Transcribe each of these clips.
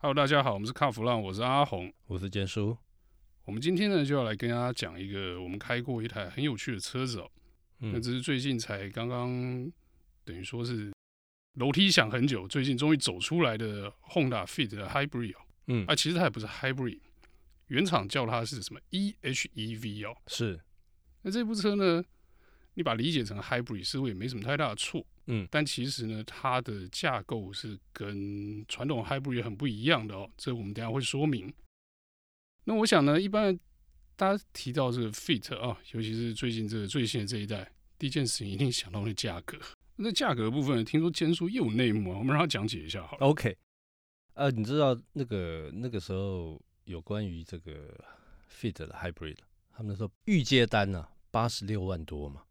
Hello，大家好，我们是卡弗浪，我是阿红，我是坚叔。我们今天呢就要来跟大家讲一个我们开过一台很有趣的车子哦。嗯，那只是最近才刚刚等于说是楼梯响很久，最近终于走出来的 Honda Fit 的 Hybrid 哦。嗯，啊，其实它也不是 Hybrid，原厂叫它是什么 EHEV 哦。是。那这部车呢，你把它理解成 Hybrid 似乎也没什么太大的错。嗯，但其实呢，它的架构是跟传统 Hybrid 很不一样的哦。这我们等下会说明。那我想呢，一般大家提到这个 Fit 啊，尤其是最近这个最新的这一代，第一件事情一定想到那价格。那价格的部分，听说坚叔又有内幕啊，我们让他讲解一下好了。OK，呃，你知道那个那个时候有关于这个 Fit 的 Hybrid，他们说预接单呢八十六万多嘛。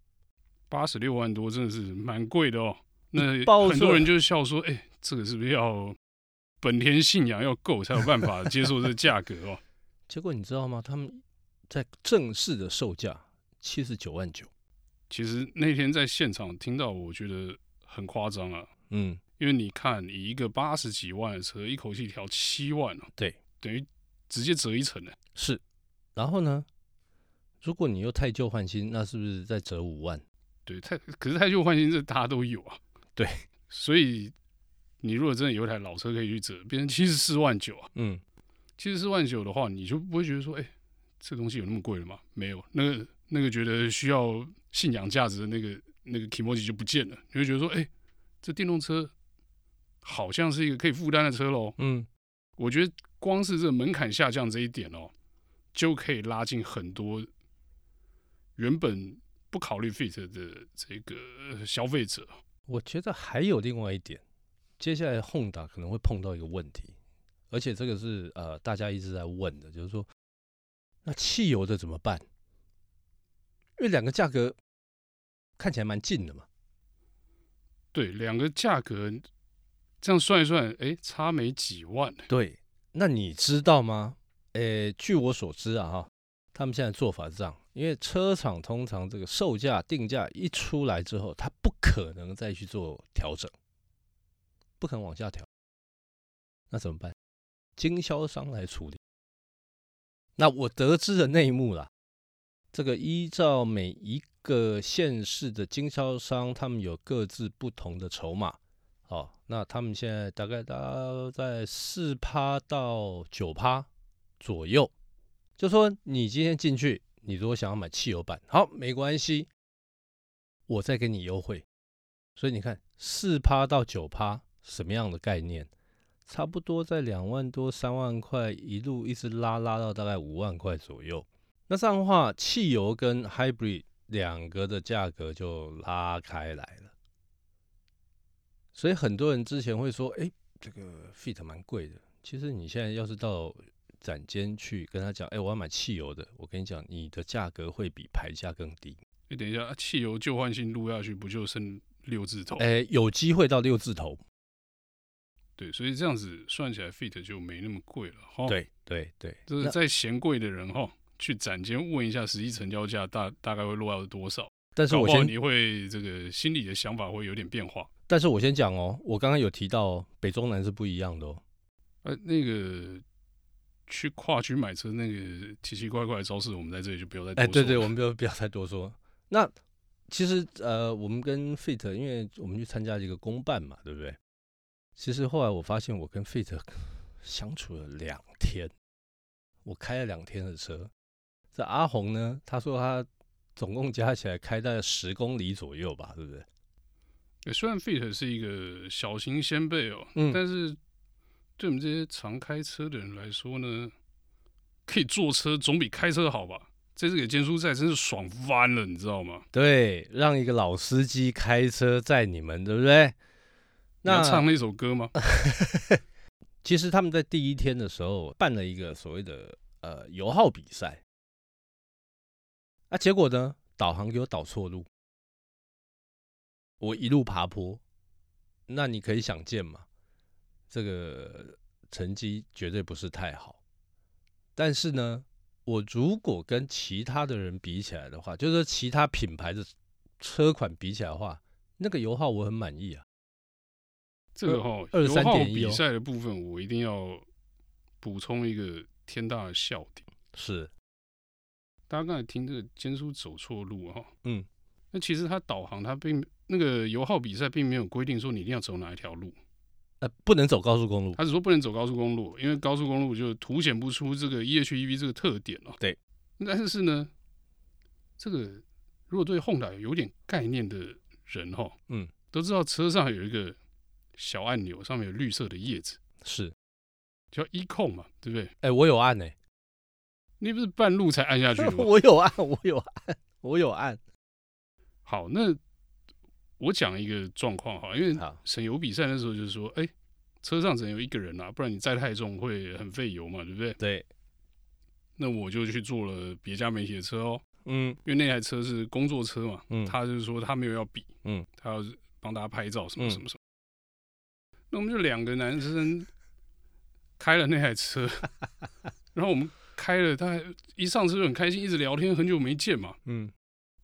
八十六万多真的是蛮贵的哦。那很多人就笑说：“哎、欸，这个是不是要本田信仰要够才有办法接受这个价格哦？”结果你知道吗？他们在正式的售价七十九万九。其实那天在现场听到，我觉得很夸张啊。嗯，因为你看，以一个八十几万的车，一口气调七万啊，对，等于直接折一层呢。是，然后呢，如果你又太旧换新，那是不是再折五万？对，太可是太旧换新这大家都有啊。对，所以你如果真的有一台老车可以去折，变成七十四万九啊。嗯，七十四万九的话，你就不会觉得说，哎，这东西有那么贵了吗？没有，那个那个觉得需要信仰价值的那个那个 kimochi 就不见了。你会觉得说，哎，这电动车好像是一个可以负担的车喽。嗯，我觉得光是这个门槛下降这一点哦，就可以拉近很多原本。不考虑 Fit 的这个消费者，我觉得还有另外一点，接下来 Honda 可能会碰到一个问题，而且这个是呃大家一直在问的，就是说那汽油的怎么办？因为两个价格看起来蛮近的嘛。对，两个价格这样算一算，哎，差没几万。对，那你知道吗？诶，据我所知啊，哈，他们现在做法是这样。因为车厂通常这个售价定价一出来之后，它不可能再去做调整，不可能往下调。那怎么办？经销商来处理。那我得知的内幕啦，这个依照每一个县市的经销商，他们有各自不同的筹码。哦，那他们现在大概大在四趴到九趴左右，就说你今天进去。你如果想要买汽油版，好，没关系，我再给你优惠。所以你看，四趴到九趴，什么样的概念？差不多在两万多、三万块，一路一直拉拉到大概五万块左右。那这样的话，汽油跟 Hybrid 两个的价格就拉开来了。所以很多人之前会说，哎，这个 Fit 蛮贵的。其实你现在要是到展间去跟他讲，哎、欸，我要买汽油的。我跟你讲，你的价格会比牌价更低。你、欸、等一下，汽油旧换新录下去，不就剩六字头？哎、欸，有机会到六字头。对，所以这样子算起来，Fit 就没那么贵了哈。对对对，就是在嫌贵的人哈，去展间问一下实际成交价大大概会落到多少。但是我先你会这个心里的想法会有点变化。但是我先讲哦，我刚刚有提到哦，北中南是不一样的哦。呃，那个。去跨区买车那个奇奇怪怪的招式，我们在这里就不要再。哎，对对，我们不要不要再多说。那其实呃，我们跟 Fit，因为我们去参加一个公办嘛，对不对？其实后来我发现，我跟 Fit 相处了两天，我开了两天的车。这阿红呢，他说他总共加起来开大概十公里左右吧，对不对？虽然 Fit 是一个小型先辈哦，嗯，但是。对我们这些常开车的人来说呢，可以坐车总比开车好吧？这次给坚叔载真是爽翻了，你知道吗？对，让一个老司机开车载你们，对不对？那唱那首歌吗？其实他们在第一天的时候办了一个所谓的呃油耗比赛，啊，结果呢，导航给我导错路，我一路爬坡，那你可以想见嘛。这个成绩绝对不是太好，但是呢，我如果跟其他的人比起来的话，就是说其他品牌的车款比起来的话，那个油耗我很满意啊。这个哈、哦，油耗比赛的部分我一定要补充一个天大的笑点，是大家刚才听这个坚叔走错路哈，嗯，那其实他导航他并那个油耗比赛并没有规定说你一定要走哪一条路。呃，不能走高速公路。他只说不能走高速公路，因为高速公路就凸显不出这个 EHEV 这个特点哦。对。但是呢，这个如果对 Honda 有点概念的人哈，嗯，都知道车上有一个小按钮，上面有绿色的叶子，是叫 E 控嘛，对不对？哎、欸，我有按呢、欸。你不是半路才按下去吗？我有按，我有按，我有按。好，那。我讲一个状况哈，因为省油比赛的时候就是说，哎、欸，车上只能有一个人啊，不然你载太重会很费油嘛，对不对？对。那我就去坐了别家媒体的车哦，嗯，因为那台车是工作车嘛，嗯，他就是说他没有要比，嗯，他要帮大家拍照什么什么什么。嗯、那我们就两个男生开了那台车，然后我们开了，他一上车就很开心，一直聊天，很久没见嘛，嗯。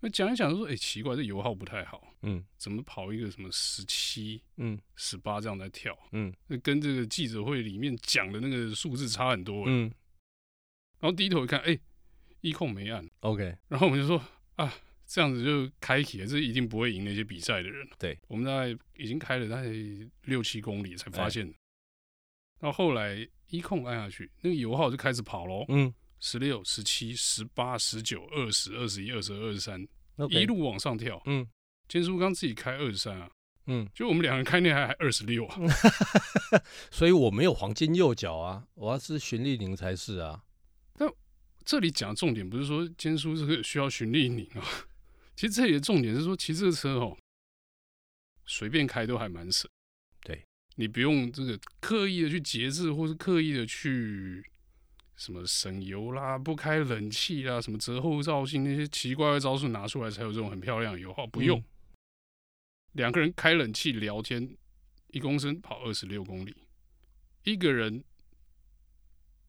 那讲一讲就说，哎、欸，奇怪，这油耗不太好，嗯，怎么跑一个什么十七，嗯，十八这样在跳，嗯，那跟这个记者会里面讲的那个数字差很多，嗯，然后低头一看，哎、欸，一控没按，OK，然后我们就说，啊，这样子就开启了，这一定不会赢那些比赛的人，对，我们大概已经开了大概六七公里才发现，然后后来一控按下去，那个油耗就开始跑喽，嗯。十六、十七、十八、十九、二十、二十一、二十二、二十三，一路往上跳。嗯，坚叔刚自己开二十三啊，嗯，就我们两个人开那台还二十六啊，所以我没有黄金右脚啊，我要是循利宁才是啊。但这里讲重点不是说坚叔这个需要循利宁啊，其实这里的重点是说骑这个车哦，随便开都还蛮省。对，你不用这个刻意的去节制，或是刻意的去。什么省油啦，不开冷气啦，什么折后照镜那些奇怪的招数拿出来，才有这种很漂亮的油耗。不用，嗯、两个人开冷气聊天，一公升跑二十六公里，一个人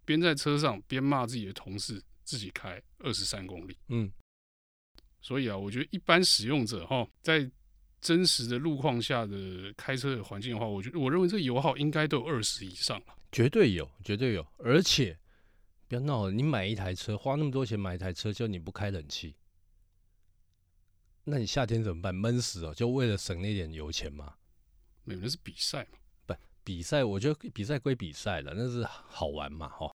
边在车上边骂自己的同事，自己开二十三公里。嗯，所以啊，我觉得一般使用者哈，在真实的路况下的开车的环境的话，我觉得我认为这个油耗应该都有二十以上了，绝对有，绝对有，而且。不要闹了！你买一台车，花那么多钱买一台车，就你不开冷气，那你夏天怎么办？闷死哦！就为了省那点油钱吗？没有，那是比赛嘛。不，比赛，我觉得比赛归比赛了，那是好玩嘛，哈。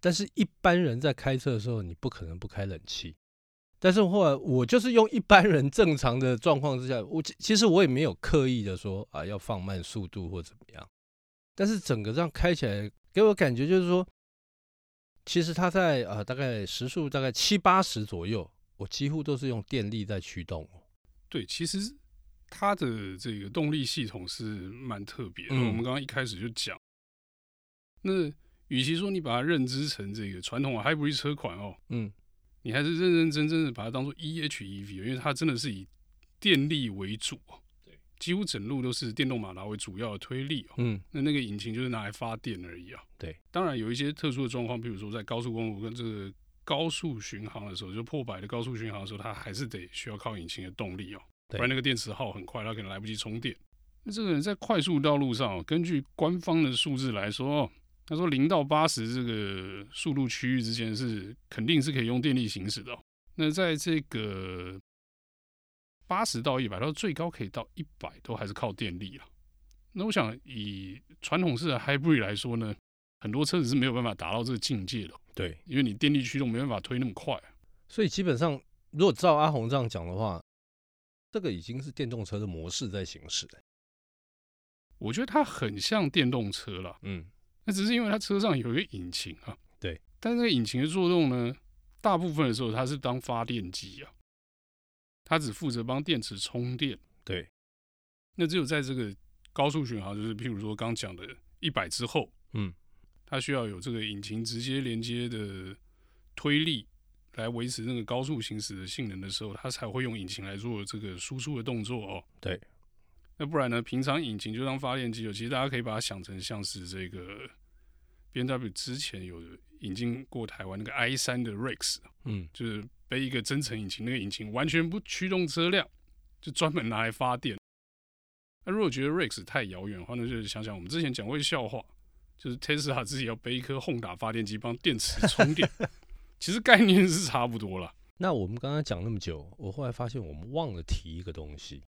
但是一般人在开车的时候，你不可能不开冷气。但是后来我就是用一般人正常的状况之下，我其实我也没有刻意的说啊要放慢速度或怎么样。但是整个这样开起来，给我感觉就是说。其实它在呃大概时速大概七八十左右，我几乎都是用电力在驱动。对，其实它的这个动力系统是蛮特别的。嗯、我们刚刚一开始就讲，那与其说你把它认知成这个传统的 hybrid 车款哦，嗯，你还是认认真真的把它当做 EHEV，因为它真的是以电力为主。几乎整路都是电动马达为主要的推力哦，嗯，那那个引擎就是拿来发电而已啊。对，当然有一些特殊的状况，比如说在高速公路跟这个高速巡航的时候，就破百的高速巡航的时候，它还是得需要靠引擎的动力哦，不然那个电池耗很快，它可能来不及充电。那这个人在快速道路上，根据官方的数字来说，他说零到八十这个速度区域之间是肯定是可以用电力行驶的。那在这个八十到一百，到最高可以到一百，都还是靠电力了。那我想以传统式的 Hybrid 来说呢，很多车子是没有办法达到这个境界的。对，因为你电力驱动没办法推那么快。所以基本上，如果照阿红这样讲的话，这个已经是电动车的模式在行驶了。我觉得它很像电动车了。嗯，那只是因为它车上有一个引擎啊。对，但是那个引擎的作用呢，大部分的时候它是当发电机啊。它只负责帮电池充电，对。那只有在这个高速巡航，就是譬如说刚讲的一百之后，嗯，它需要有这个引擎直接连接的推力来维持那个高速行驶的性能的时候，它才会用引擎来做这个输出的动作哦。对。那不然呢？平常引擎就当发电机了。其实大家可以把它想成像是这个 BMW 之前有引进过台湾那个 i 三的 Rex，嗯，就是。背一个增程引擎，那个引擎完全不驱动车辆，就专门拿来发电。那如果觉得 Rex 太遥远的话，那就想想我们之前讲过一个笑话，就是 Tesla 自己要背一颗 Honda 发电机帮电池充电，其实概念是差不多了。那我们刚刚讲那么久，我后来发现我们忘了提一个东西。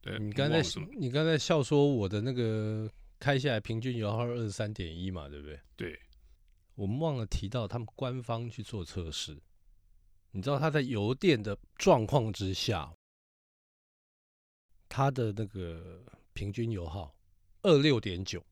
对，你刚才你刚才笑说我的那个开下来平均油耗二十三点一嘛，对不对？对，我们忘了提到他们官方去做测试，你知道它在油电的状况之下，它的那个平均油耗二六点九。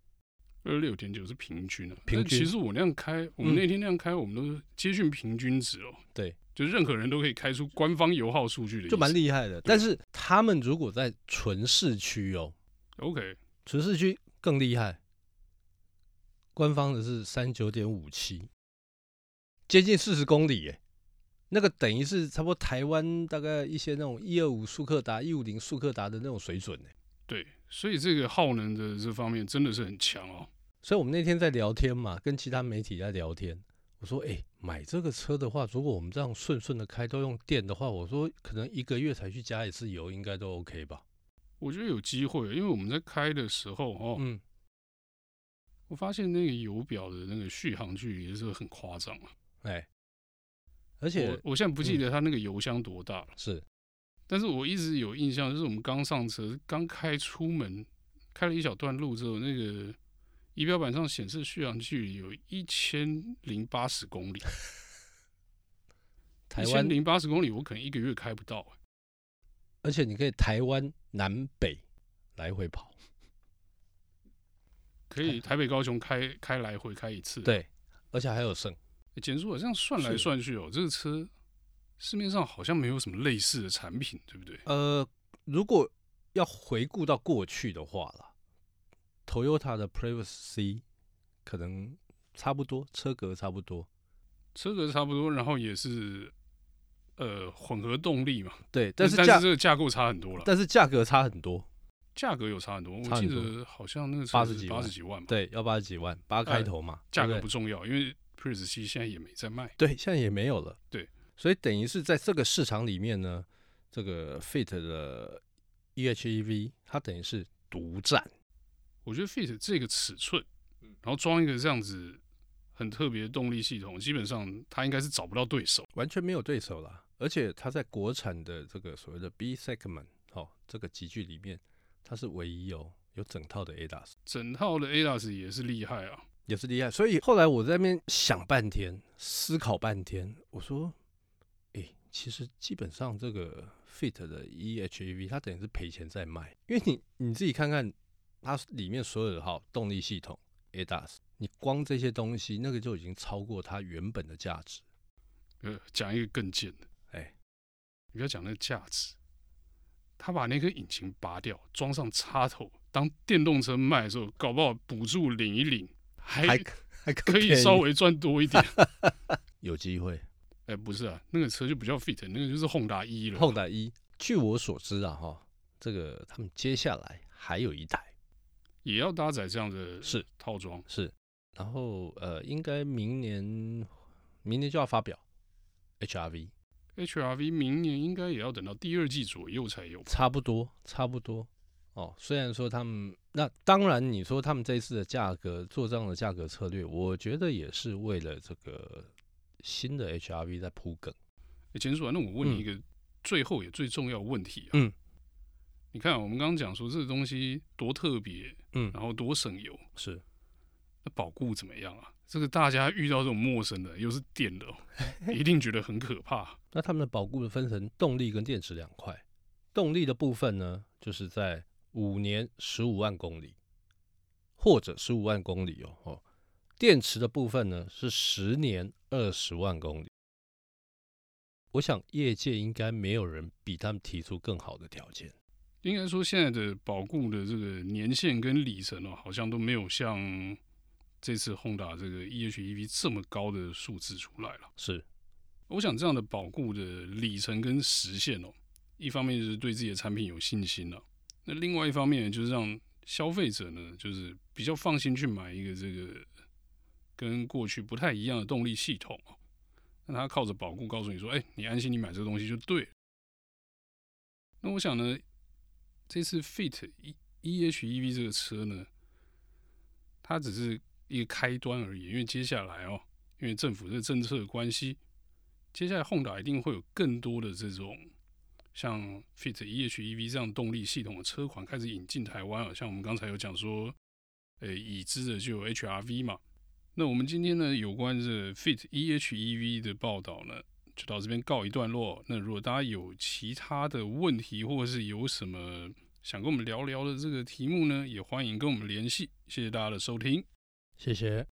二六点九是平均啊，平均。其实我那样开，我们那天那样开，嗯、我们都是接近平均值哦。对，就任何人都可以开出官方油耗数据的，就蛮厉害的。但是他们如果在纯市区哦，OK，纯市区更厉害，官方的是三九点五七，接近四十公里耶，那个等于是差不多台湾大概一些那种一二五速克达、一五零速克达的那种水准呢。对，所以这个耗能的这方面真的是很强哦。所以我们那天在聊天嘛，跟其他媒体在聊天。我说：“哎、欸，买这个车的话，如果我们这样顺顺的开，都用电的话，我说可能一个月才去加一次油，应该都 OK 吧？”我觉得有机会，因为我们在开的时候哦，嗯，我发现那个油表的那个续航距离是很夸张啊。哎、欸，而且我，我现在不记得它那个油箱多大了，嗯、是，但是我一直有印象，就是我们刚上车，刚开出门，开了一小段路之后，那个。仪表板上显示续航距离有一千零八十公里，一千零八十公里我可能一个月开不到，而且你可以台湾南北来回跑，可以台北高雄开开来回开一次，对，而且还有剩。减速，这样算来算去哦，这个车市面上好像没有什么类似的产品，对不对？呃，如果要回顾到过去的话啦。Toyota 的 Prius C 可能差不多，车格差不多，车格差不多，然后也是呃混合动力嘛。对，但是但是这个架构差很多了。但是价格差很多，价格有差很多。我记得好像那个八十几八十几万嘛。对，要八十几万，八开头嘛。价格不重要，因为 Prius C 现在也没在卖。对，现在也没有了。对，所以等于是在这个市场里面呢，这个 Fit 的 EHEV 它等于是独占。我觉得 Fit 这个尺寸，然后装一个这样子很特别的动力系统，基本上它应该是找不到对手，完全没有对手了。而且它在国产的这个所谓的 B segment 哦，这个集聚里面，它是唯一有有整套的 ADAS，整套的 ADAS 也是厉害啊，也是厉害。所以后来我在那边想半天，思考半天，我说，哎、欸，其实基本上这个 Fit 的 EHEV 它等于是赔钱在卖，因为你你自己看看。它里面所有的哈动力系统 ADAS，你光这些东西，那个就已经超过它原本的价值。呃，讲一个更贱的，哎、欸，你不要讲那个价值，他把那个引擎拔掉，装上插头，当电动车卖的时候，搞不好补助领一领，还还，还可以稍微赚多一点，有机会。哎、欸，不是啊，那个车就比较 Fit，那个就是 Honda 一了。Honda 一据我所知啊，哈，这个他们接下来还有一台。也要搭载这样的是。套装。是，然后呃，应该明年明年就要发表 HRV，HRV 明年应该也要等到第二季左右才有，差不多差不多哦。虽然说他们那当然你说他们这一次的价格做这样的价格策略，我觉得也是为了这个新的 HRV 在铺梗。哎，钱叔啊，那我问你一个最后也最重要的问题啊。嗯。你看，我们刚刚讲说这个东西多特别，嗯，然后多省油，是，那保固怎么样啊？这个大家遇到这种陌生的，又是电的，一定觉得很可怕。那他们的保固的分成动力跟电池两块，动力的部分呢，就是在五年十五万公里，或者十五万公里哦哦，电池的部分呢是十年二十万公里。我想业界应该没有人比他们提出更好的条件。应该说，现在的保固的这个年限跟里程哦，好像都没有像这次 Honda 这个 EHEV 这么高的数字出来了。是，我想这样的保固的里程跟时限哦，一方面就是对自己的产品有信心了，那另外一方面就是让消费者呢，就是比较放心去买一个这个跟过去不太一样的动力系统哦。那他靠着保固告诉你说，哎，你安心，你买这个东西就对。那我想呢。这次 Fit E EHEV 这个车呢，它只是一个开端而已。因为接下来哦，因为政府这政策的关系，接下来 Honda 一定会有更多的这种像 Fit e:HEV 这样动力系统的车款开始引进台湾。像我们刚才有讲说，诶，已知的就有 HRV 嘛。那我们今天呢，有关这 Fit e:HEV 的报道呢，就到这边告一段落。那如果大家有其他的问题，或者是有什么想跟我们聊聊的这个题目呢，也欢迎跟我们联系。谢谢大家的收听，谢谢。